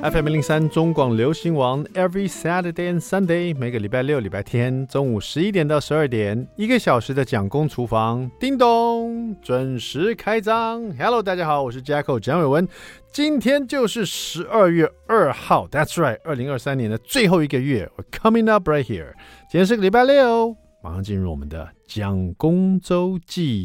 FM 零三中广流行王，Every Saturday and Sunday，每个礼拜六、礼拜天中午十一点到十二点，一个小时的蒋公厨房，叮咚，准时开张。Hello，大家好，我是 Jacko 蒋伟文，今天就是十二月二号，That's right，二零二三年的最后一个月，We're coming up right here。今天是个礼拜六，马上进入我们的蒋公周记。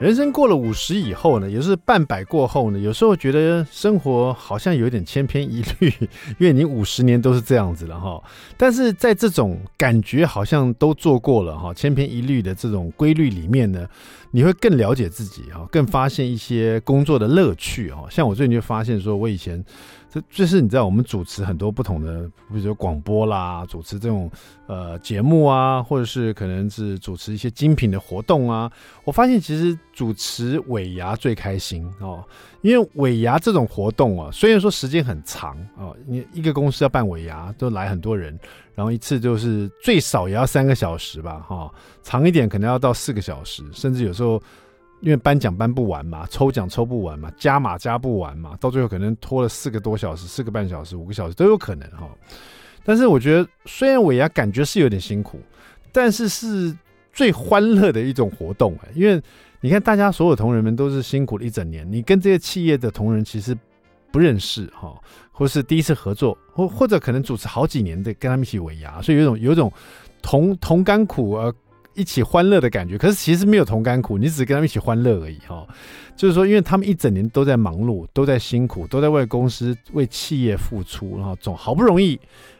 人生过了五十以后呢，也是半百过后呢，有时候觉得生活好像有点千篇一律，因为你五十年都是这样子了哈。但是在这种感觉好像都做过了哈，千篇一律的这种规律里面呢，你会更了解自己哈，更发现一些工作的乐趣哈。像我最近就发现说，我以前。这就是你知道，我们主持很多不同的，比如说广播啦，主持这种呃节目啊，或者是可能是主持一些精品的活动啊。我发现其实主持尾牙最开心哦，因为尾牙这种活动啊，虽然说时间很长哦，你一个公司要办尾牙都来很多人，然后一次就是最少也要三个小时吧，哈，长一点可能要到四个小时，甚至有时候。因为颁奖颁不完嘛，抽奖抽不完嘛，加码加不完嘛，到最后可能拖了四个多小时、四个半小时、五个小时都有可能哈。但是我觉得，虽然尾牙感觉是有点辛苦，但是是最欢乐的一种活动哎。因为你看，大家所有同仁们都是辛苦了一整年，你跟这些企业的同仁其实不认识哈，或是第一次合作，或或者可能主持好几年的跟他们一起尾牙，所以有一种有一种同同甘苦而。一起欢乐的感觉，可是其实没有同甘苦，你只是跟他们一起欢乐而已哈。就是说，因为他们一整年都在忙碌，都在辛苦，都在为公司、为企业付出，然后总好不容易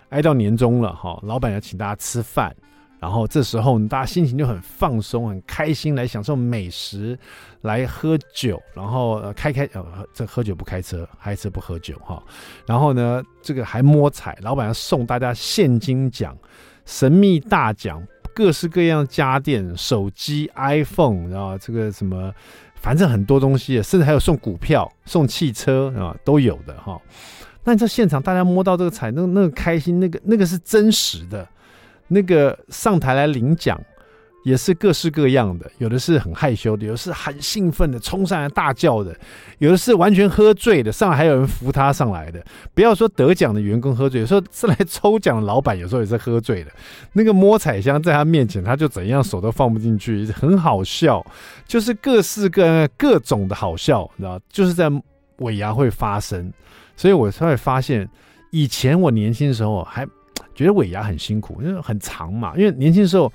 挨到年终了哈，老板要请大家吃饭，然后这时候大家心情就很放松、很开心，来享受美食，来喝酒，然后开开呃，这喝酒不开车，开车不喝酒哈。然后呢，这个还摸彩，老板要送大家现金奖、神秘大奖。各式各样的家电、手机、iPhone，然后这个什么，反正很多东西，甚至还有送股票、送汽车啊，都有的哈。那你在现场，大家摸到这个彩，那那个开心，那个那个是真实的，那个上台来领奖。也是各式各样的，有的是很害羞的，有的是很兴奋的，冲上来大叫的，有的是完全喝醉的，上来还有人扶他上来的。不要说得奖的员工喝醉，有时候是来抽奖的老板有时候也是喝醉的。那个摸彩箱在他面前，他就怎样手都放不进去，很好笑，就是各式各样各种的好笑，你知道，就是在尾牙会发生。所以我才会发现，以前我年轻的时候还觉得尾牙很辛苦，因为很长嘛，因为年轻的时候。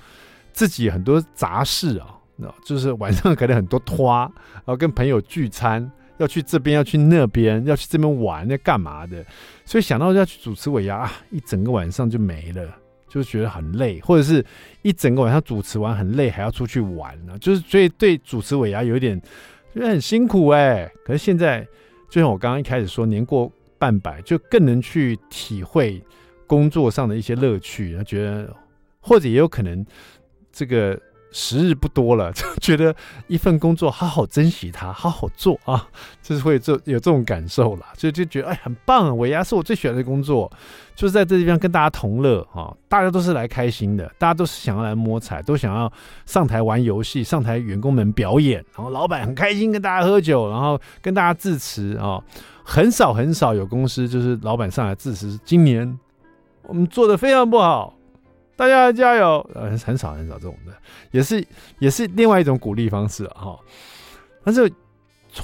自己很多杂事啊，就是晚上可能很多拖，然后跟朋友聚餐，要去这边，要去那边，要去这边玩，要干嘛的？所以想到要去主持尾牙，啊，一整个晚上就没了，就觉得很累，或者是一整个晚上主持完很累，还要出去玩呢，就是所以对主持尾牙有点觉得很辛苦哎。可是现在，就像我刚刚一开始说，年过半百，就更能去体会工作上的一些乐趣，觉得或者也有可能。这个时日不多了，就觉得一份工作好好珍惜它，好好做啊，就是会有这有这种感受啦，就就觉得哎很棒啊，尾牙是我最喜欢的工作，就是在这地方跟大家同乐啊，大家都是来开心的，大家都是想要来摸彩，都想要上台玩游戏，上台员工们表演，然后老板很开心跟大家喝酒，然后跟大家致辞啊，很少很少有公司就是老板上来致辞，今年我们做的非常不好。大家加油！呃，很少很少这种的，也是也是另外一种鼓励方式哈、但是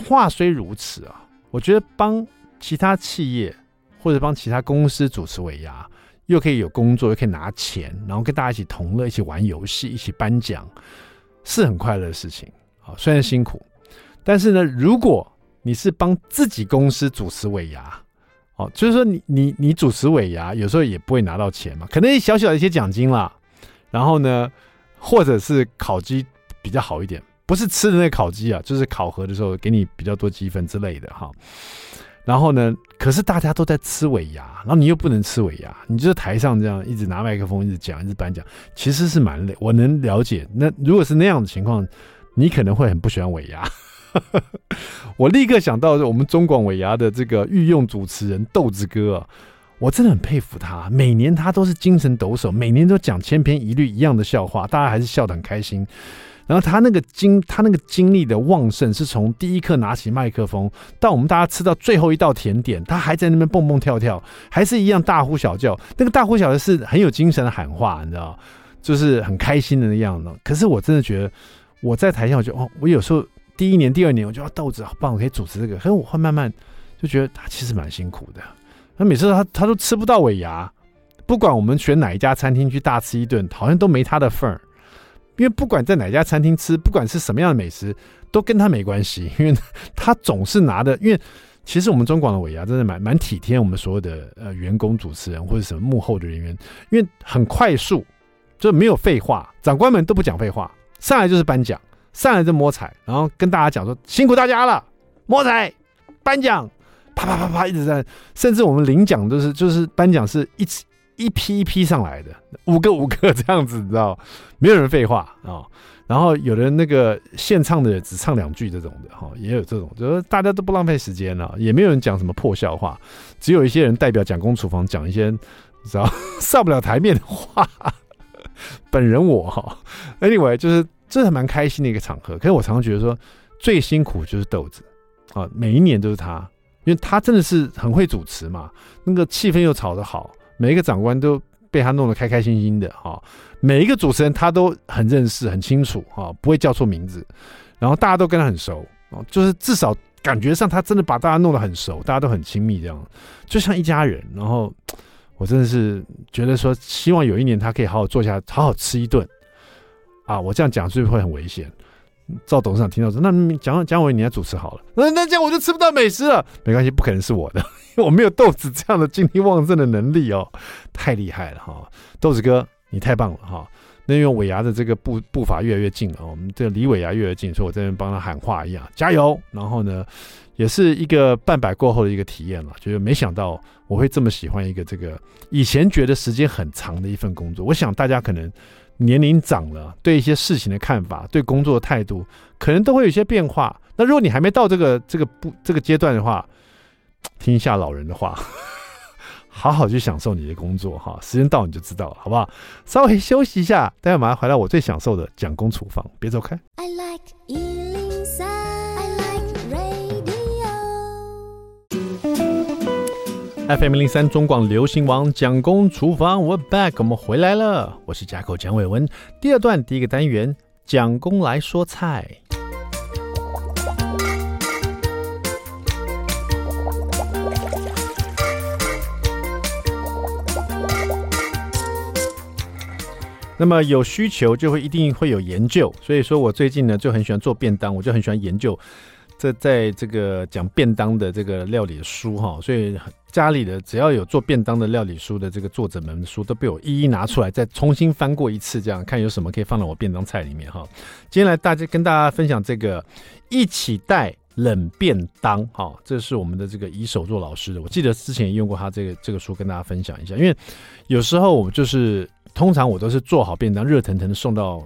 话虽如此啊，我觉得帮其他企业或者帮其他公司主持尾牙，又可以有工作，又可以拿钱，然后跟大家一起同乐，一起玩游戏，一起颁奖，是很快乐的事情啊。虽然辛苦，但是呢，如果你是帮自己公司主持尾牙。哦，就是说你你你主持尾牙，有时候也不会拿到钱嘛，可能小小的一些奖金啦，然后呢，或者是烤鸡比较好一点，不是吃的那烤鸡啊，就是考核的时候给你比较多积分之类的哈。然后呢，可是大家都在吃尾牙，然后你又不能吃尾牙，你就在台上这样一直拿麦克风一直讲，一直颁奖，其实是蛮累。我能了解，那如果是那样的情况，你可能会很不喜欢尾牙。我立刻想到我们中广尾牙的这个御用主持人豆子哥啊，我真的很佩服他，每年他都是精神抖擞，每年都讲千篇一律一样的笑话，大家还是笑得很开心。然后他那个精，他那个精力的旺盛，是从第一刻拿起麦克风到我们大家吃到最后一道甜点，他还在那边蹦蹦跳跳，还是一样大呼小叫。那个大呼小叫是很有精神的喊话，你知道，就是很开心的那样的。可是我真的觉得，我在台下，我就哦，我有时候第一年、第二年，我觉得豆子好棒，我可以主持这个。可是我会慢慢就觉得他其实蛮辛苦的。那每次他他都吃不到尾牙，不管我们选哪一家餐厅去大吃一顿，好像都没他的份儿。因为不管在哪家餐厅吃，不管是什么样的美食，都跟他没关系。因为他总是拿的，因为其实我们中广的尾牙真的蛮蛮体贴我们所有的呃员工、主持人或者什么幕后的人员，因为很快速，就没有废话，长官们都不讲废话，上来就是颁奖，上来就摸彩，然后跟大家讲说辛苦大家了，摸彩颁奖。啪啪啪啪一直在，甚至我们领奖都是就是颁奖是一一批一批上来的，五个五个这样子，你知道，没有人废话啊、然后有人那个现唱的只唱两句这种的哈、哦，也有这种，就是大家都不浪费时间了，也没有人讲什么破笑话，只有一些人代表蒋公厨房讲一些你知道 上不了台面的话。本人我哈，anyway 就是这是蛮开心的一个场合。可是我常常觉得说最辛苦就是豆子啊、每一年都是他。因为他真的是很会主持嘛，那个气氛又炒得好，每一个长官都被他弄得开开心心的哈。每一个主持人他都很认识、很清楚哈，不会叫错名字，然后大家都跟他很熟，就是至少感觉上他真的把大家弄得很熟，大家都很亲密这样，就像一家人。然后我真的是觉得说，希望有一年他可以好好坐下，好好吃一顿啊。我这样讲是不是会很危险？赵董事长听到说：“那蒋蒋伟，你来主持好了。那那这样我就吃不到美食了。没关系，不可能是我的，因 为我没有豆子这样的精力旺盛的能力哦，太厉害了哈！豆子哥，你太棒了哈！那因为尾牙的这个步步伐越来越近了，我们这离尾牙越来越近，所以我这边帮他喊话一样，加油！然后呢，也是一个半百过后的一个体验了，就是没想到我会这么喜欢一个这个以前觉得时间很长的一份工作。我想大家可能。”年龄长了，对一些事情的看法，对工作的态度，可能都会有些变化。那如果你还没到这个这个不这个阶段的话，听一下老人的话，好好去享受你的工作哈。时间到你就知道了，好不好？稍微休息一下，待会马上回来。我最享受的讲工厨房，别走开。I like FM 零三中广流行王蒋公厨房，We're back，我们回来了。我是家口蒋伟文。第二段第一个单元，蒋公来说菜。那么有需求就会一定会有研究，所以说我最近呢就很喜欢做便当，我就很喜欢研究这在这个讲便当的这个料理书哈，所以。家里的只要有做便当的料理书的这个作者们书都被我一一拿出来，再重新翻过一次，这样看有什么可以放到我便当菜里面哈。今天来大家跟大家分享这个一起带冷便当哈，这是我们的这个尹守作老师的，我记得之前也用过他这个这个书跟大家分享一下，因为有时候我们就是通常我都是做好便当热腾腾的送到。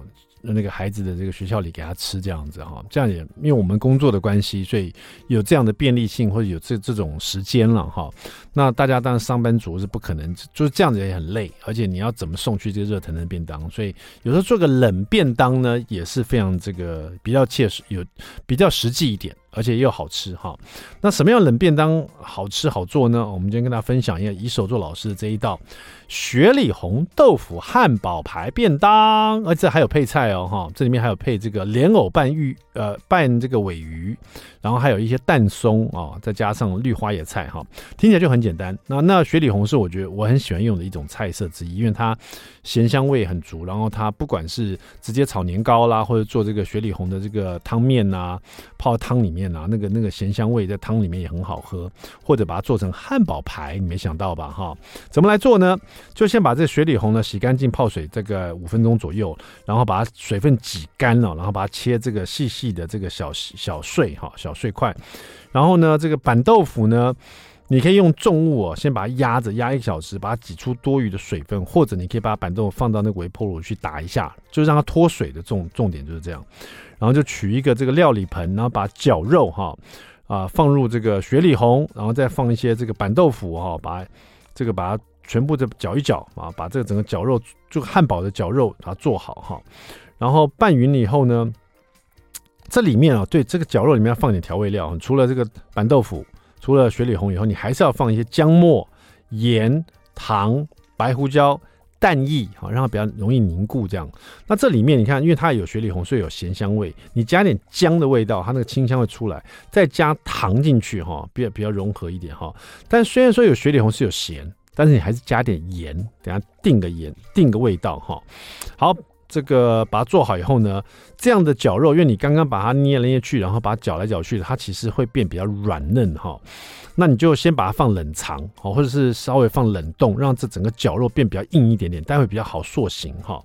那个孩子的这个学校里给他吃这样子哈，这样也因为我们工作的关系，所以有这样的便利性或者有这这种时间了哈。那大家当然上班族是不可能，就是这样子也很累，而且你要怎么送去这个热腾腾便当？所以有时候做个冷便当呢，也是非常这个比较切实，有比较实际一点。而且又好吃哈，那什么样冷便当好吃好做呢？我们今天跟大家分享一下以手作老师的这一道雪里红豆腐汉堡排便当，而且还有配菜哦哈，这里面还有配这个莲藕拌玉呃拌这个尾鱼，然后还有一些蛋松啊，再加上绿花野菜哈，听起来就很简单。那那雪里红是我觉得我很喜欢用的一种菜色之一，因为它咸香味很足，然后它不管是直接炒年糕啦，或者做这个雪里红的这个汤面呐，泡汤里面。啊，那个那个咸香味在汤里面也很好喝，或者把它做成汉堡排，你没想到吧？哈，怎么来做呢？就先把这雪里红呢洗干净，泡水这个五分钟左右，然后把它水分挤干了，然后把它切这个细细的这个小小碎哈小碎块，然后呢，这个板豆腐呢，你可以用重物哦，先把它压着压一个小时，把它挤出多余的水分，或者你可以把板豆腐放到那个微波炉去打一下，就让它脱水的重重点就是这样。然后就取一个这个料理盆，然后把绞肉哈啊放入这个雪里红，然后再放一些这个板豆腐哈，把这个把它全部的搅一搅啊，把这个整个绞肉，就汉堡的绞肉把它做好哈。然后拌匀了以后呢，这里面啊，对这个绞肉里面要放点调味料，除了这个板豆腐，除了雪里红以后，你还是要放一些姜末、盐、糖、白胡椒。蛋液哈，让它比较容易凝固。这样，那这里面你看，因为它有雪里红，所以有咸香味。你加点姜的味道，它那个清香会出来。再加糖进去哈，比较比较融合一点哈。但虽然说有雪里红是有咸，但是你还是加点盐，等下定个盐，定个味道哈。好，这个把它做好以后呢，这样的绞肉，因为你刚刚把它捏来捏去，然后把它搅来搅去，它其实会变比较软嫩哈。那你就先把它放冷藏，好，或者是稍微放冷冻，让这整个绞肉变比较硬一点点，待会比较好塑形哈。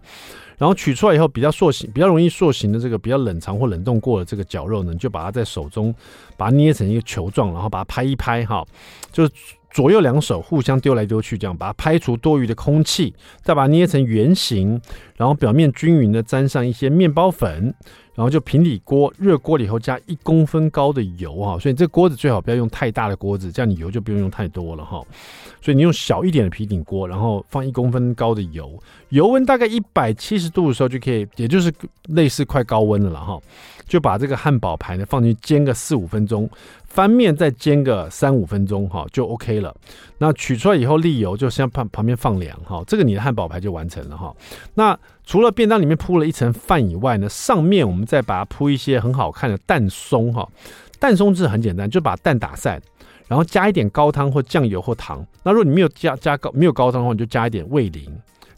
然后取出来以后，比较塑形、比较容易塑形的这个比较冷藏或冷冻过的这个绞肉呢，你就把它在手中把它捏成一个球状，然后把它拍一拍哈，就左右两手互相丢来丢去，这样把它拍除多余的空气，再把它捏成圆形，然后表面均匀的沾上一些面包粉。然后就平底锅，热锅了以后加一公分高的油哈，所以这锅子最好不要用太大的锅子，这样你油就不用用太多了哈。所以你用小一点的平底锅，然后放一公分高的油，油温大概一百七十度的时候就可以，也就是类似快高温的了哈。就把这个汉堡排呢放进去煎个四五分钟，翻面再煎个三五分钟哈，就 OK 了。那取出来以后沥油，就先旁旁边放凉哈，这个你的汉堡排就完成了哈。那除了便当里面铺了一层饭以外呢，上面我们再把它铺一些很好看的蛋松哈。蛋松是很简单，就把蛋打散，然后加一点高汤或酱油或糖。那如果你没有加加高没有高汤的话，你就加一点味淋，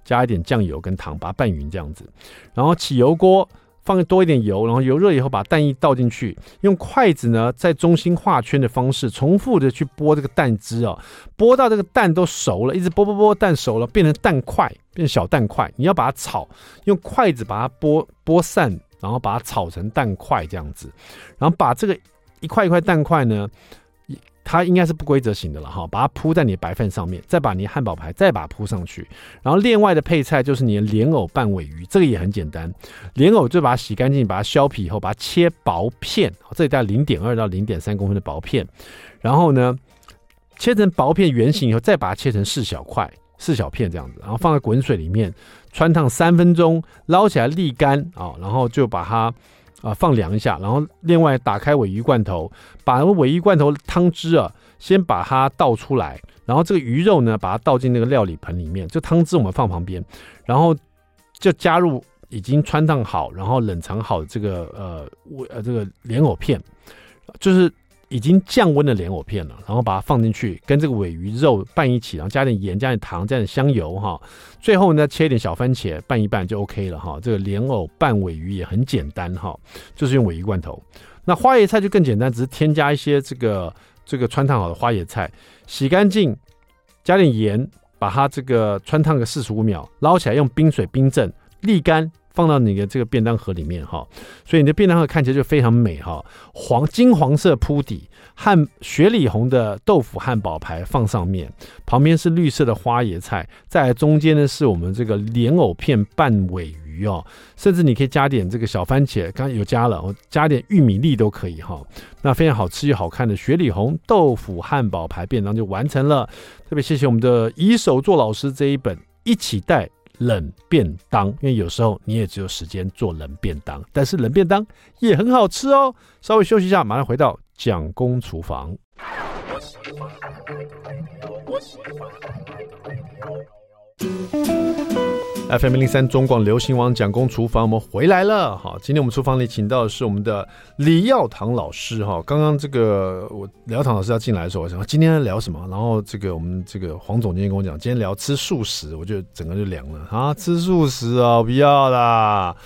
加一点酱油跟糖，把它拌匀这样子，然后起油锅。放多一点油，然后油热以后把蛋液倒进去，用筷子呢在中心画圈的方式，重复的去拨这个蛋汁哦，拨到这个蛋都熟了，一直拨拨拨，蛋熟了变成蛋块，变小蛋块，你要把它炒，用筷子把它拨拨散，然后把它炒成蛋块这样子，然后把这个一块一块蛋块呢。它应该是不规则型的了哈，把它铺在你的白饭上面，再把你的汉堡排再把它铺上去，然后另外的配菜就是你的莲藕拌尾鱼，这个也很简单，莲藕就把它洗干净，把它削皮以后，把它切薄片，这里带零点二到零点三公分的薄片，然后呢，切成薄片圆形以后，再把它切成四小块、四小片这样子，然后放在滚水里面汆烫三分钟，捞起来沥干啊，然后就把它。啊，放凉一下，然后另外打开尾鱼罐头，把尾鱼罐头汤汁啊，先把它倒出来，然后这个鱼肉呢，把它倒进那个料理盆里面，这汤汁我们放旁边，然后就加入已经穿烫好，然后冷藏好的这个呃呃这个莲藕片，就是。已经降温的莲藕片了，然后把它放进去，跟这个尾鱼肉拌一起，然后加点盐、加点糖、加点香油哈。最后呢，切一点小番茄拌一拌就 OK 了哈。这个莲藕拌尾鱼也很简单哈，就是用尾鱼罐头。那花椰菜就更简单，只是添加一些这个这个汆烫好的花椰菜，洗干净，加点盐，把它这个汆烫个四十五秒，捞起来用冰水冰镇，沥干。放到你的这个便当盒里面哈，所以你的便当盒看起来就非常美哈，黄金黄色铺底，汉雪里红的豆腐汉堡排放上面，旁边是绿色的花椰菜，在中间呢是我们这个莲藕片拌尾鱼哦，甚至你可以加点这个小番茄，刚刚有加了，我加点玉米粒都可以哈，那非常好吃又好看的雪里红豆腐汉堡排便当就完成了，特别谢谢我们的以手作老师这一本一起带。冷便当，因为有时候你也只有时间做冷便当，但是冷便当也很好吃哦。稍微休息一下，马上回到蒋公厨房。FM 零三中广流行网蒋公厨房，我们回来了。好，今天我们厨房里请到的是我们的李耀堂老师。哈，刚刚这个我李耀堂老师要进来的时候，我想今天聊什么？然后这个我们这个黄总监跟我讲，今天聊吃素食，我就整个就凉了啊！吃素食啊，不要啦。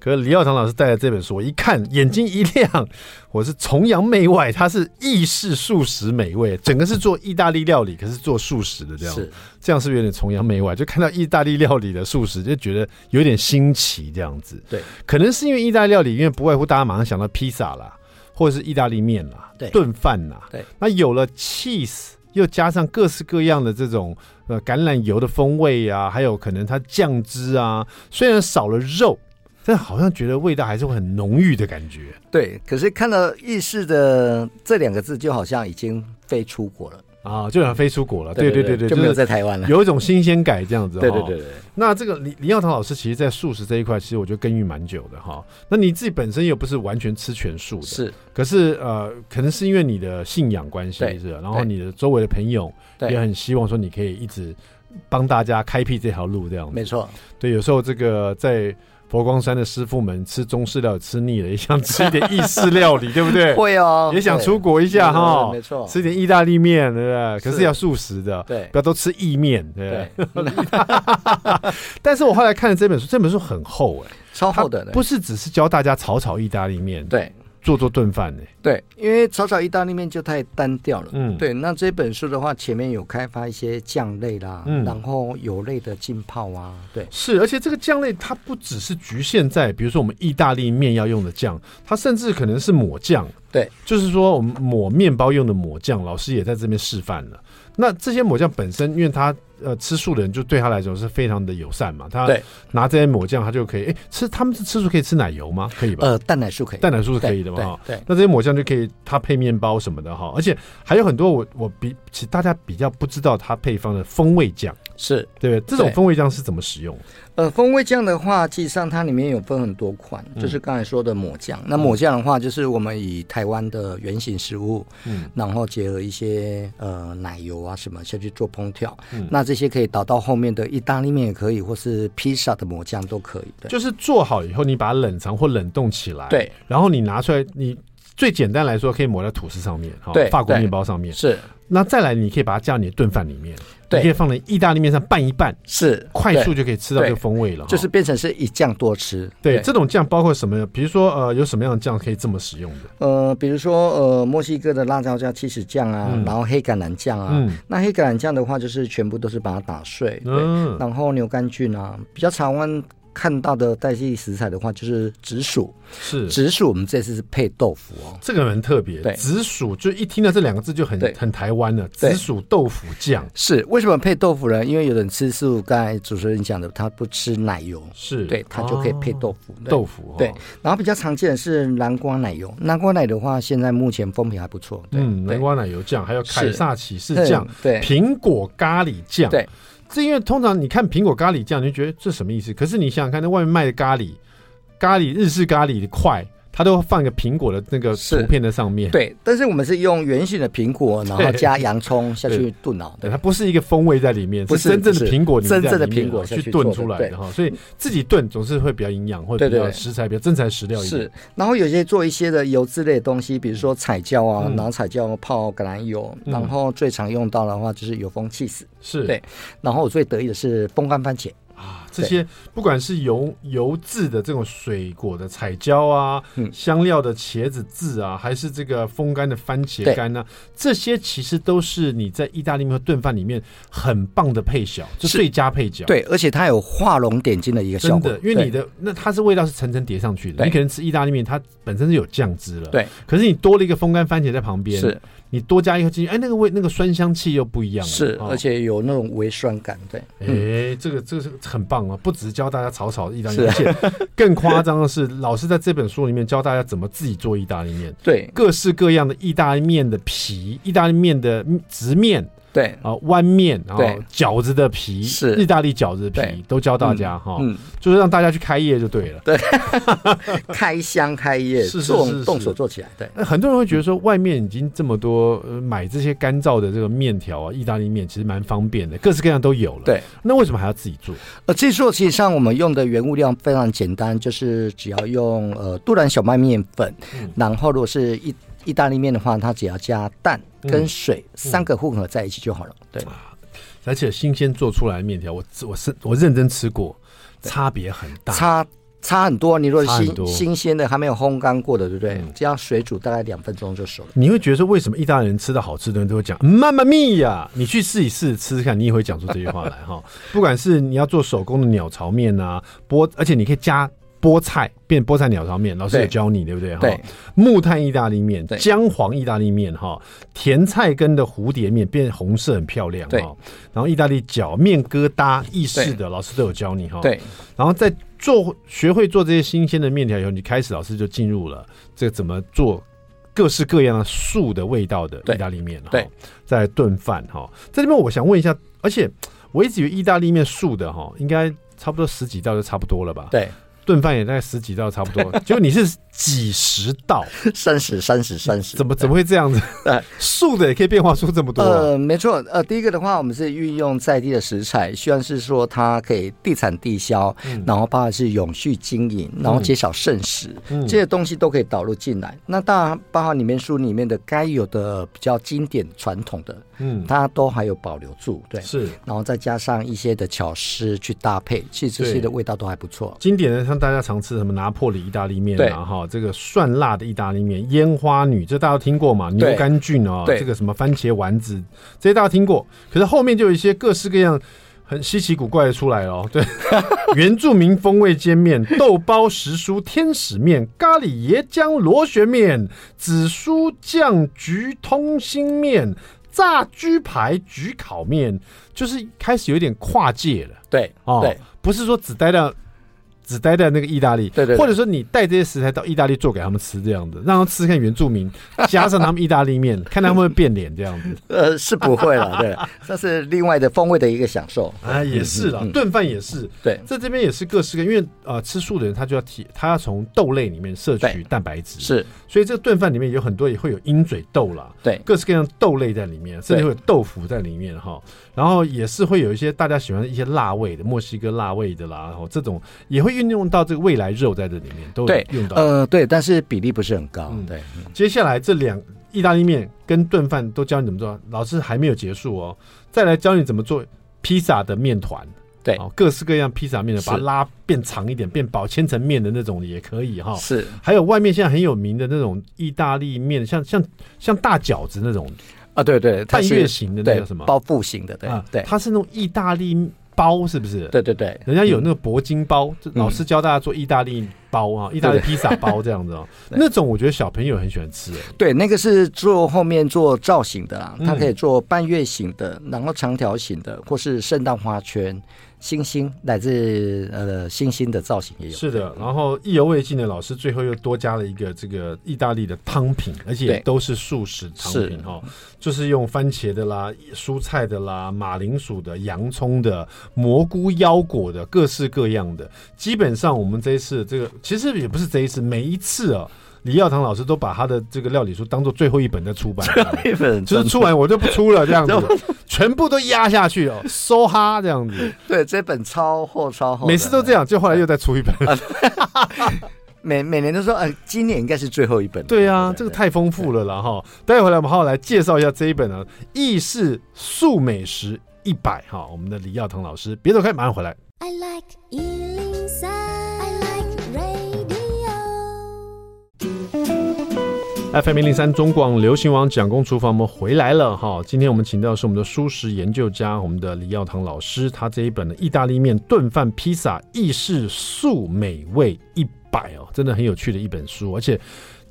可是李耀堂老师带来这本书，我一看眼睛一亮，我是崇洋媚外，他是意式素食美味，整个是做意大利料理，可是做素食的这样，是这样是不是有点崇洋媚外？就看到意大利料理的素食，就觉得有点新奇这样子。对，可能是因为意大利料理，因为不外乎大家马上想到披萨啦，或者是意大利面啦，对，炖饭啦，对，那有了 cheese，又加上各式各样的这种呃橄榄油的风味啊，还有可能它酱汁啊，虽然少了肉。但好像觉得味道还是会很浓郁的感觉。对，可是看到意式的这两个字，就好像已经飞出国了。啊，就想飞出国了。对对对对，就没有在台湾了，有一种新鲜感这样子。对对对对。那这个林林耀堂老师，其实，在素食这一块，其实我觉得耕耘蛮久的哈。那你自己本身又不是完全吃全素的，是。可是呃，可能是因为你的信仰关系是，然后你的周围的朋友也很希望说你可以一直帮大家开辟这条路这样子。没错。对，有时候这个在。佛光山的师傅们吃中式料理吃腻了，也想吃一点意式料理，对不对？会哦，也想出国一下哈。没错，吃点意大利面，对不对？可是要素食的，对，不要都吃意面，对不对？但是我后来看了这本书，这本书很厚哎，超厚的，不是只是教大家炒炒意大利面，对。做做炖饭呢？对，因为炒炒意大利面就太单调了。嗯，对。那这本书的话，前面有开发一些酱类啦，嗯，然后油类的浸泡啊，对，是。而且这个酱类它不只是局限在，比如说我们意大利面要用的酱，它甚至可能是抹酱。对，就是说我们抹面包用的抹酱，老师也在这边示范了。那这些抹酱本身，因为它呃吃素的人就对他来说是非常的友善嘛，他拿这些抹酱，他就可以哎吃，他们是吃素可以吃奶油吗？可以吧？呃，蛋奶素可以，蛋奶素是可以的嘛？哈，对，那这些抹酱就可以他配面包什么的哈，而且还有很多我我比其实大家比较不知道它配方的风味酱是对不对？这种风味酱是怎么使用？呃，风味酱的话，其实上它里面有分很多款，就是刚才说的抹酱。嗯、那抹酱的话，就是我们以台湾的原型食物，嗯，然后结合一些呃奶油啊什么下去做烹调。嗯，那这些可以倒到后面的意大利面也可以，或是披萨的抹酱都可以。对，就是做好以后，你把它冷藏或冷冻起来，对，然后你拿出来，你最简单来说，可以抹在吐司上面，对，法国面包上面是。那再来，你可以把它加到你的炖饭里面，对，你可以放在意大利面上拌一拌，是快速就可以吃到这个风味了，就是变成是一酱多吃。对，这种酱包括什么？比如说呃，有什么样的酱可以这么使用的？呃，比如说呃，墨西哥的辣椒酱、起司酱啊，然后黑橄榄酱啊。那黑橄榄酱的话，就是全部都是把它打碎，对，然后牛肝菌啊，比较常温。看到的代替食材的话，就是紫薯。是紫薯，我们这次是配豆腐哦。这个很特别。对，紫薯就一听到这两个字就很很台湾了。紫薯豆腐酱是为什么配豆腐呢？因为有人吃素，刚才主持人讲的，他不吃奶油，是对，他就可以配豆腐。豆腐对。然后比较常见的是南瓜奶油，南瓜奶的话，现在目前风评还不错。嗯，南瓜奶油酱，还有凯撒起士酱，对，苹果咖喱酱，对。是因为通常你看苹果咖喱酱，你就觉得这什么意思？可是你想想看，那外面卖的咖喱，咖喱日式咖喱的块。它都会放一个苹果的那个图片在上面，对。但是我们是用圆形的苹果，然后加洋葱下去炖哦。对，它不是一个风味在里面，不是真正的苹果，真正的苹果去炖出来的哈。所以自己炖总是会比较营养，或者比较食材比较真材实料一点。是。然后有些做一些的油脂类的东西，比如说彩椒啊，然后彩椒泡橄榄油，然后最常用到的话就是油封气死，是对。然后我最得意的是风干番茄。啊，这些不管是油油渍的这种水果的彩椒啊，嗯，香料的茄子渍啊，还是这个风干的番茄干呢、啊，这些其实都是你在意大利面和炖饭里面很棒的配角，就最佳配角。对，而且它有画龙点睛的一个效果。真的，因为你的那它是味道是层层叠上去的。你可能吃意大利面，它本身是有酱汁了，对。可是你多了一个风干番茄在旁边，是。你多加一个进去，哎，那个味，那个酸香气又不一样了，是，而且有那种微酸感，对。哎，这个这个是很棒啊！不只是教大家炒炒意大利面，而且更夸张的是，老师在这本书里面教大家怎么自己做意大利面，对，各式各样的意大利面的皮，意大利面的直面。对。啊，弯面，然后饺子的皮是。意大利饺子的皮，都教大家哈，嗯，就是让大家去开业就对了，对，开箱开业，是是动手做起来，对。那很多人会觉得说，外面已经这么多买这些干燥的这个面条啊，意大利面其实蛮方便的，各式各样都有了，对。那为什么还要自己做？呃，自己做其实上我们用的原物料非常简单，就是只要用呃杜兰小麦面粉，然后如果是意意大利面的话，它只要加蛋。跟水三个混合在一起就好了，对。而且新鲜做出来的面条，我我是我认真吃过，差别很大，差差很多。你如果新新鲜的还没有烘干过的，对不对？这样水煮大概两分钟就熟了。你会觉得说，为什么意大利人吃到好吃的人都会讲妈妈咪呀？你去试一试吃吃看，你也会讲出这句话来哈。不管是你要做手工的鸟巢面啊，波，而且你可以加。菠菜变菠菜鸟巢面，老师有教你，对，不对？对，木炭意大利面、姜黄意大利面，哈，甜菜根的蝴蝶面变红色很漂亮，哈。然后意大利饺面疙瘩意式的，老师都有教你，哈。对。然后在做学会做这些新鲜的面条以后，你开始老师就进入了这个怎么做。各式各样的素的味道的意大利面，对，在炖饭哈。这里面我想问一下，而且我一直以为意大利面素的哈，应该差不多十几道就差不多了吧？对。炖饭也大概十几道差不多，就你是几十道，三十、三十、三十，怎么怎么会这样子？呃，素的也可以变化出这么多，啊。呃，没错，呃，第一个的话，我们是运用在地的食材，虽然是说它可以地产地销，嗯、然后包含是永续经营，然后减少剩食，嗯、这些东西都可以导入进来。那当然，包含里面书里面的该有的比较经典传统的，嗯，它都还有保留住，对，是，然后再加上一些的巧思去搭配，其实这些的味道都还不错。经典的像大家常吃什么拿破里意大利面啊，哈，这个蒜辣的意大利面，烟花女，这大家都听过嘛？牛肝菌哦，这个什么番茄丸子，这些大家听过。可是后面就有一些各式各样很稀奇古怪的出来哦。对，原住民风味煎面、豆包时蔬天使面、咖喱椰浆螺旋面、紫苏酱焗通心面、炸猪排焗烤面，就是开始有点跨界了。对，哦，对，不是说只待到。只待在那个意大利，对对，或者说你带这些食材到意大利做给他们吃，这样子让他们吃看原住民，加上他们意大利面，看他们会变脸这样子。呃，是不会了，对，这是另外的风味的一个享受。啊，也是了，炖饭也是，对，在这边也是各式各，因为呃吃素的人他就要提，他要从豆类里面摄取蛋白质，是，所以这个炖饭里面有很多也会有鹰嘴豆啦，对，各式各样豆类在里面，甚至会有豆腐在里面哈，然后也是会有一些大家喜欢的一些辣味的墨西哥辣味的啦，然后这种也会运用到这个未。来肉在这里面都有用到，呃，对，但是比例不是很高。嗯、对，接下来这两意大利面跟炖饭都教你怎么做，老师还没有结束哦，再来教你怎么做披萨的面团。对，各式各样披萨面的，把它拉变长一点，变薄千层面的那种也可以哈。是，还有外面现在很有名的那种意大利面，像像像大饺子那种啊，对对，半月形的那个什么包覆型的，对啊，对，它是那种意大利。包是不是？对对对，人家有那个铂金包，嗯、老师教大家做意大利包啊，嗯、意大利披萨包这样子哦。对那种我觉得小朋友很喜欢吃。对，那个是做后面做造型的啦，它可以做半月形的，然后长条形的，或是圣诞花圈。星星乃至呃星星的造型也有，是的。然后意犹未尽的老师最后又多加了一个这个意大利的汤品，而且都是素食汤品哈，是就是用番茄的啦、蔬菜的啦、马铃薯的、洋葱的、蘑菇、腰果的，各式各样的。基本上我们这一次这个其实也不是这一次，每一次啊。李耀堂老师都把他的这个料理书当做最后一本在出版，最后一本就是出完我就不出了这样子，全部都压下去哦，梭哈这样子。对，这本超厚超厚，每次都这样，就后来又再出一本。每每年都说，呃，今年应该是最后一本。对啊，这个太丰富了了哈。待会来我们好好来介绍一下这一本呢，《意式素美食一百》哈，我们的李耀堂老师，别走开，马上回来。I like FM 零零三中广流行网蒋公厨房，我们回来了哈。今天我们请到的是我们的素食研究家，我们的李耀堂老师。他这一本的意大利面、炖饭、披萨、意式素美味一百哦，真的很有趣的一本书，而且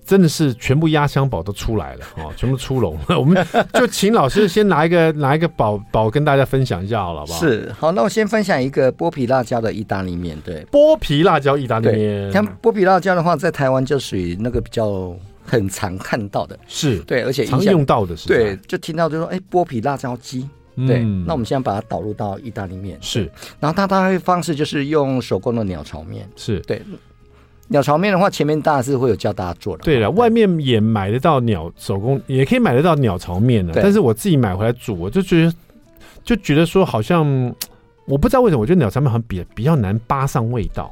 真的是全部压箱宝都出来了哦，全部出笼了。我们就请老师先拿一个拿一个宝宝跟大家分享一下好了，好不好？是，好，那我先分享一个剥皮辣椒的意大利面。对，剥皮辣椒意大利面。像剥皮辣椒的话，在台湾就属于那个比较。很常看到的。是对，而且常用到的是对，就听到就说哎，剥皮辣椒鸡，对，那我们现在把它导入到意大利面。是，然后它搭配方式就是用手工的鸟巢面。是。对，鸟巢面的话，前面大致会有教大家做的，对了，外面也买得到鸟手工，也可以买得到鸟巢面的，但是我自己买回来煮，我就觉得就觉得说好像我不知道为什么，我觉得鸟巢面好像比比较难扒上味道。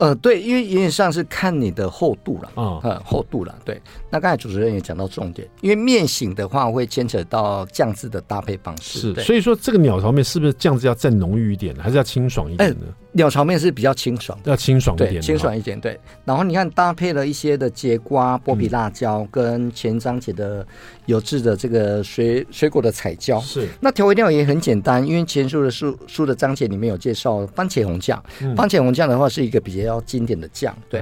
呃，对，因为有点像是看你的厚度了，啊、嗯，厚度了，对。那刚才主持人也讲到重点，因为面型的话会牵扯到酱汁的搭配方式，是，对所以说这个鸟巢面是不是酱汁要再浓郁一点，还是要清爽一点呢？欸鸟巢面是比较清爽，要清爽一点，清爽一点。对，然后你看搭配了一些的节瓜、剥皮辣椒，跟前章节的有质的这个水水果的彩椒。是，那调味料也很简单，因为前书的书书的章节里面有介绍番茄红酱。番茄红酱的话是一个比较经典的酱。对，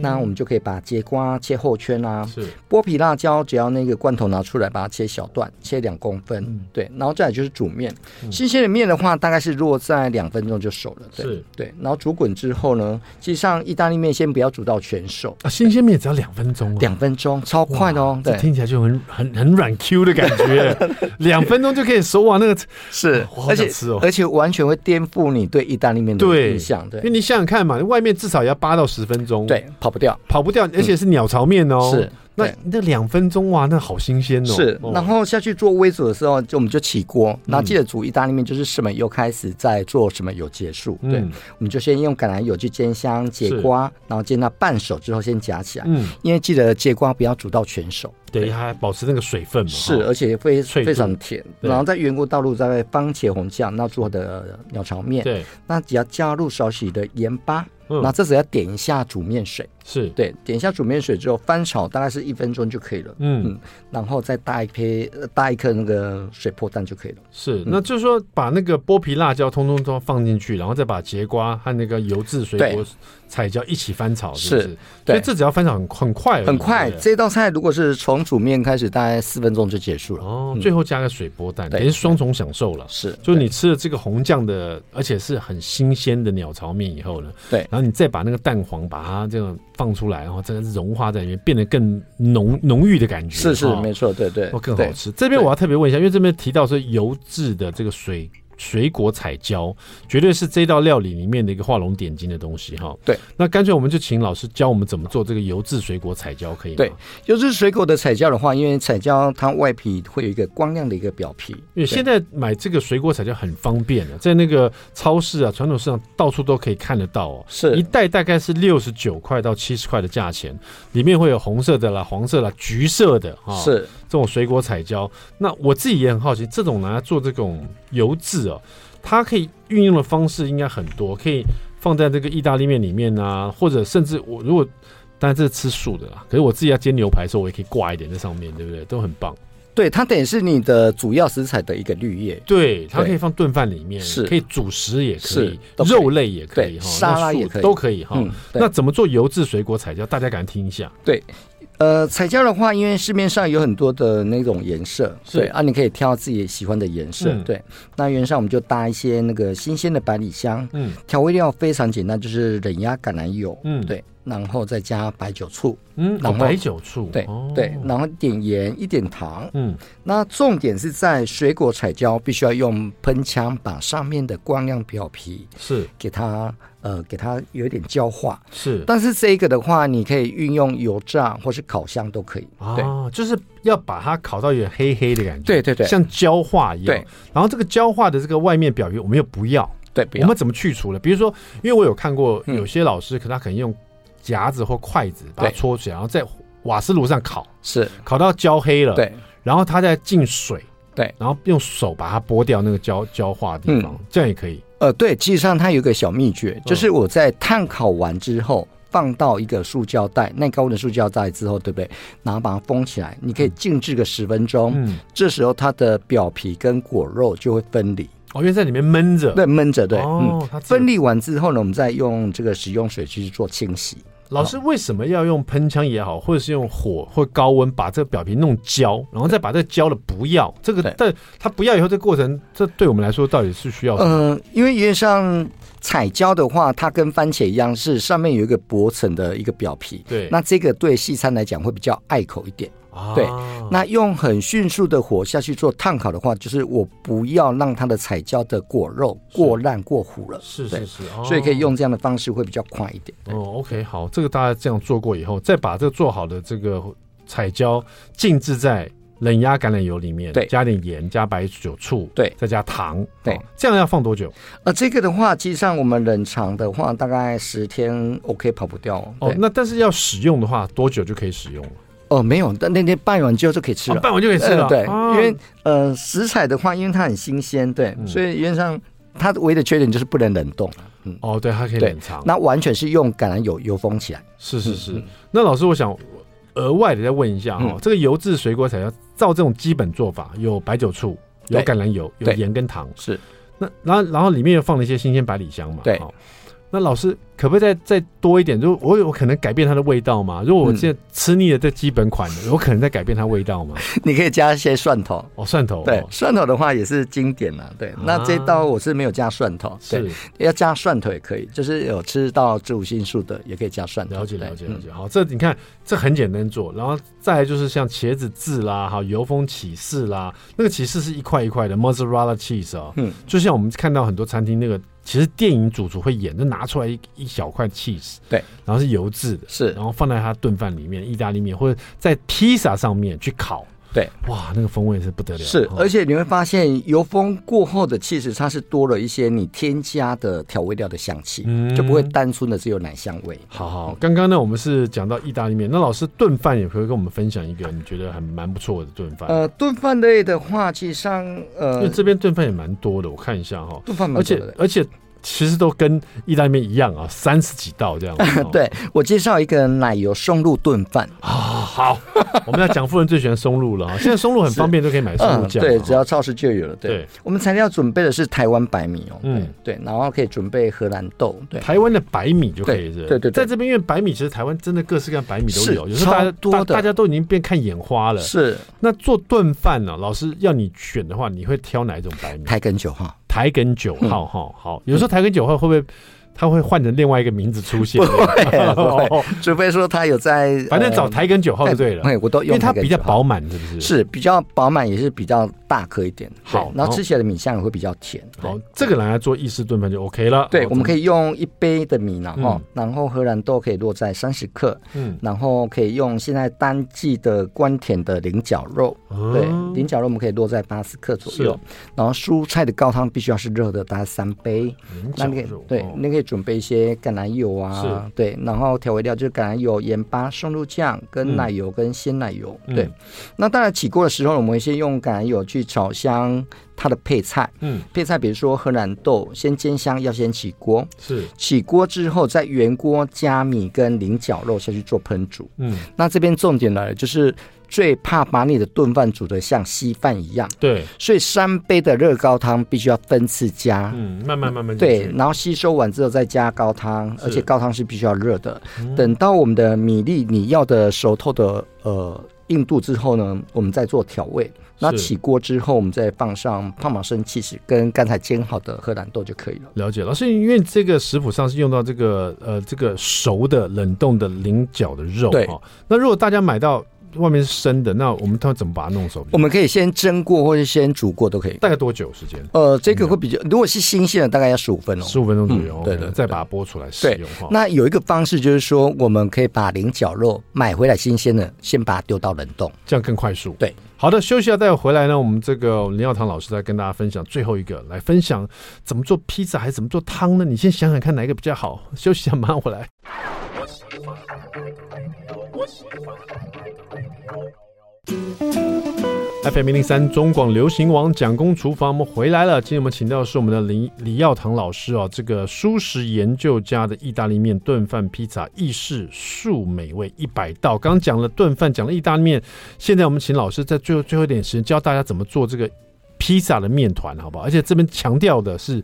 那我们就可以把节瓜切厚圈啊，是剥皮辣椒，只要那个罐头拿出来，把它切小段，切两公分。对，然后再来就是煮面，新鲜的面的话大概是落在两分钟就熟了。对。对，然后煮滚之后呢，实际上意大利面先不要煮到全熟啊，新鲜面只要两分钟，两分钟超快的哦，对，听起来就很很很软 Q 的感觉，两分钟就可以熟完那个是，而且而且完全会颠覆你对意大利面的印象，对，因为你想想看嘛，外面至少要八到十分钟，对，跑不掉，跑不掉，而且是鸟巢面哦，是。那那两分钟哇，那好新鲜哦！是，然后下去做微煮的时候，就我们就起锅，然后记得煮意大利面，就是什么油开始，再做什么油结束。对，我们就先用橄榄油去煎香解瓜，然后煎到半熟之后先夹起来。嗯，因为记得解瓜不要煮到全熟，对，它保持那个水分嘛。是，而且非非常甜。然后在原锅倒入在番茄红酱那做的鸟巢面，对，那只要加入少许的盐巴。那这时要点一下煮面水，是对，点一下煮面水之后翻炒，大概是一分钟就可以了。嗯嗯，然后再搭一颗搭一颗那个水波蛋就可以了。是，那就是说把那个剥皮辣椒通通都放进去，然后再把节瓜和那个油渍水果彩椒一起翻炒，是不是？对，所以这只要翻炒很很快，很快。这道菜如果是从煮面开始，大概四分钟就结束了。哦，最后加个水波蛋，等于双重享受了。是，就是你吃了这个红酱的，而且是很新鲜的鸟巢面以后呢，对，然后。你再把那个蛋黄把它这样放出来，然后这个融化在里面，变得更浓浓郁的感觉。是是，没错，对对，会更好吃。这边我要特别问一下，因为这边提到说油质的这个水。水果彩椒绝对是这道料理里面的一个画龙点睛的东西哈。对，那干脆我们就请老师教我们怎么做这个油渍水果彩椒，可以吗？对，油渍水果的彩椒的话，因为彩椒它外皮会有一个光亮的一个表皮。因为现在买这个水果彩椒很方便的，在那个超市啊、传统市场到处都可以看得到哦。是一袋大概是六十九块到七十块的价钱，里面会有红色的啦、黄色啦、橘色的哈。是。这种水果彩椒，那我自己也很好奇，这种拿来做这种油渍哦，它可以运用的方式应该很多，可以放在这个意大利面里面啊，或者甚至我如果当然这是吃素的啦，可是我自己要煎牛排的时候，我也可以挂一点在上面，对不对？都很棒。对，它等于是你的主要食材的一个绿叶，对，它可以放炖饭里面，是可以主食也可以，肉类也可以哈，沙拉也可以，都可以哈。那怎么做油渍水果彩椒？大家敢听一下？对。呃，彩椒的话，因为市面上有很多的那种颜色，对啊，你可以挑自己喜欢的颜色，嗯、对。那原上我们就搭一些那个新鲜的百里香，嗯，调味料非常简单，就是冷压橄榄油，嗯，对。然后再加白酒醋，嗯，然后白酒醋，对对，然后点盐一点糖，嗯，那重点是在水果彩椒必须要用喷枪把上面的光亮表皮是。给它呃给它有一点焦化，是，但是这个的话你可以运用油炸或是烤箱都可以，哦，就是要把它烤到有点黑黑的感觉，对对对，像焦化一样，对，然后这个焦化的这个外面表皮我们又不要，对，我们怎么去除了？比如说，因为我有看过有些老师，可他可能用。夹子或筷子把它戳起来，然后在瓦斯炉上烤，是。烤到焦黑了，对，然后它再进水，对，然后用手把它剥掉那个焦焦化的地方，这样也可以。呃，对，其实上它有一个小秘诀，就是我在炭烤完之后，放到一个塑胶袋，耐高温的塑胶袋之后，对不对？然后把它封起来，你可以静置个十分钟，嗯，这时候它的表皮跟果肉就会分离。哦，因为在里面闷着，对，闷着，对，嗯，它分离完之后呢，我们再用这个食用水去做清洗。老师为什么要用喷枪也好，或者是用火或高温把这个表皮弄焦，然后再把这个焦了不要这个，但它不要以后这个过程，这对我们来说到底是需要什么？嗯、呃，因为原上彩椒的话，它跟番茄一样，是上面有一个薄层的一个表皮。对，那这个对西餐来讲会比较碍口一点。对，那用很迅速的火下去做炭烤的话，就是我不要让它的彩椒的果肉过烂过糊了。是是是，所以可以用这样的方式会比较快一点。哦，OK，好，这个大家这样做过以后，再把这个做好的这个彩椒静置在冷压橄榄油里面，对，加点盐，加白酒醋，对，再加糖，对，这样要放多久？呃，这个的话，其实上我们冷藏的话，大概十天 OK 跑不掉。哦，那但是要使用的话，多久就可以使用了？哦，没有，但那天拌完之后就可以吃了，拌完就可以吃了。对，因为呃，食材的话，因为它很新鲜，对，所以原则上它唯一的缺点就是不能冷冻。嗯，哦，对，它可以冷藏。那完全是用橄榄油油封起来。是是是。那老师，我想额外的再问一下哈，这个油制水果彩要照这种基本做法，有白酒醋，有橄榄油，有盐跟糖。是。那然后然后里面又放了一些新鲜百里香嘛？对。那老师可不可以再再多一点？就我有可能改变它的味道嘛？如果我现在吃腻了这基本款的，有、嗯、可能再改变它味道吗？你可以加一些蒜头哦，蒜头对，蒜头的话也是经典了。对，啊、那这道我是没有加蒜头，对，是要加蒜头也可以，就是有吃到植物性素的也可以加蒜头。了解了解了解。好，这你看这很简单做，然后再来就是像茄子渍啦，哈，油封起士啦，那个起士是一块一块的 mozzarella cheese 哦，嗯，就像我们看到很多餐厅那个。其实电影主厨会演，就拿出来一一小块 cheese，对，然后是油渍的，是，然后放在他炖饭里面、意大利面或者在披萨上面去烤。对，哇，那个风味是不得了。是，而且你会发现油封过后的起司，它是多了一些你添加的调味料的香气，嗯，就不会单纯的只有奶香味。好好，刚刚呢，我们是讲到意大利面，那老师炖饭也可以跟我们分享一个你觉得很蛮不错的炖饭。呃，炖饭类的话，其实上呃，因为这边炖饭也蛮多的，我看一下哈，炖饭蛮多的，而且而且。其实都跟意大利面一样啊，三十几道这样。对，我介绍一个奶油松露炖饭啊，好，我们要讲夫人最喜欢松露了啊。现在松露很方便，都可以买松露酱，对，只要超市就有了。对，我们材料准备的是台湾白米哦，嗯，对，然后可以准备荷兰豆，对，台湾的白米就可以是。对对，在这边因为白米其实台湾真的各式各样白米都有，有时候大家大大家都已经变看眼花了。是，那做炖饭呢，老师要你选的话，你会挑哪一种白米？台根九号。台梗九号，哈，好，有时候台梗九号会不会？他会换成另外一个名字出现，不会，不会，除非说他有在，反正找台梗九号就对了。哎，我都用，因为它比较饱满，是不是？是比较饱满，也是比较大颗一点。好，然后吃起来的米香也会比较甜。好，这个拿来做意式炖饭就 OK 了。对，我们可以用一杯的米，然后，然后荷兰豆可以落在三十克，嗯，然后可以用现在当季的关田的菱角肉，对，菱角肉我们可以落在八十克左右。然后蔬菜的高汤必须要是热的，大概三杯。那你可以，对，你可以准备一些。橄榄油啊，是对，然后调味料就是橄榄油、盐巴、松露酱跟奶油跟鲜奶油，嗯、对。那当然起锅的时候，我们先用橄榄油去炒香它的配菜，嗯，配菜比如说荷兰豆，先煎香，要先起锅，是。起锅之后再原锅加米跟菱角肉下去做烹煮，嗯，那这边重点来了，就是。最怕把你的炖饭煮得像稀饭一样，对，所以三杯的热高汤必须要分次加，嗯，慢慢慢慢对，然后吸收完之后再加高汤，而且高汤是必须要热的。等到我们的米粒你要的熟透的呃硬度之后呢，我们再做调味。那起锅之后，我们再放上帕玛森起司跟刚才煎好的荷兰豆就可以了。了解，老师，因为这个食谱上是用到这个呃这个熟的冷冻的菱角的肉，对。那如果大家买到。外面是生的，那我们他怎么把它弄熟？我们可以先蒸过，或者先煮过都可以。大概多久时间？呃，这个会比较，如果是新鲜的，大概要十五分钟。十五分钟左右，对的，再把它剥出来使用。那有一个方式就是说，我们可以把菱角肉买回来新鲜的，先把它丢到冷冻，这样更快速。对，好的，休息一下，待会回来呢，我们这个林耀堂老师再跟大家分享最后一个，来分享怎么做披萨，还是怎么做汤呢？你先想想看哪一个比较好。休息一下，马上回来。FM 零零三中广流行王蒋公厨房，我们回来了。今天我们请到的是我们的李李耀堂老师哦，这个蔬食研究家的意大利面、炖饭、披萨、意式数美味一百道。刚刚讲了炖饭，讲了意大利面，现在我们请老师在最后最后一点时间教大家怎么做这个披萨的面团，好不好？而且这边强调的是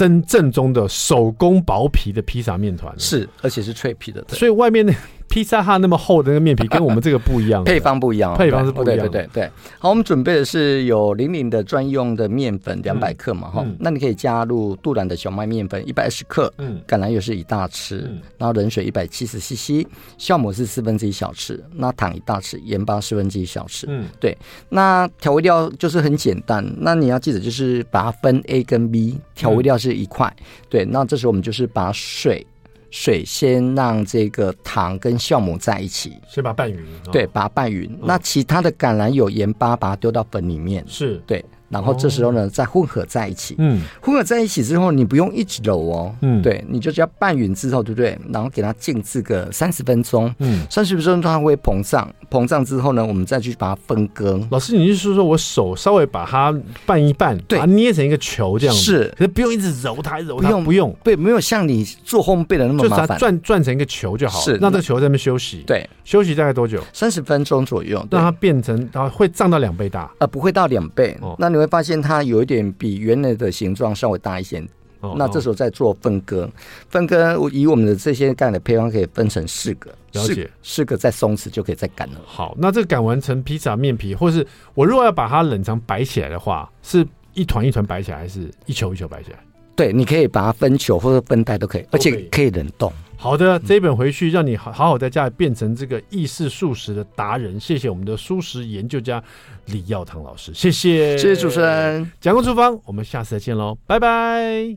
真正宗的手工薄皮的披萨面团，是而且是脆皮的，所以外面的。披萨哈那么厚的那个面皮跟我们这个不一样，配方不一样，配方是不一样。对对对对，好，我们准备的是有零零的专用的面粉两百克嘛哈，那你可以加入杜兰的小麦面粉一百二十克，嗯，橄榄油是一大匙，然后冷水一百七十 CC，酵母是四分之一小匙，那糖一大匙，盐巴四分之一小匙，嗯，对，那调味料就是很简单，那你要记得就是把它分 A 跟 B，调味料是一块，对，那这时候我们就是把水。水先让这个糖跟酵母在一起，先把它拌匀。对，把它拌匀。嗯、那其他的橄榄油、盐巴，把它丢到粉里面。是对。然后这时候呢，再混合在一起。嗯，混合在一起之后，你不用一直揉哦。嗯，对，你就只要拌匀之后，对不对？然后给它静置个三十分钟。嗯，三十分钟它会膨胀，膨胀之后呢，我们再去把它分割。老师，你就是说我手稍微把它拌一拌，对，把它捏成一个球这样子。是，可是不用一直揉它，揉它。不用，不用。对，没有像你做烘焙的那么麻烦。转转成一个球就好了。是，让这个球在那边休息。对，休息大概多久？三十分钟左右。让它变成，然后会胀到两倍大。呃，不会到两倍。哦，那你会发现它有。一点比原来的形状稍微大一些，哦，那这时候再做分割，分割以我们的这些干的配方可以分成四个，了解四个再松弛就可以再擀了。好，那这个擀完成披萨面皮，或是我如果要把它冷藏摆起来的话，是一团一团摆起来，还是一球一球摆起来？对，你可以把它分球或者分袋都可以，而且可以冷冻。好的，这一本回去让你好好好在家里变成这个意式素食的达人。谢谢我们的素食研究家李耀堂老师，谢谢，谢谢主持人，讲个厨房，我们下次再见喽，拜拜。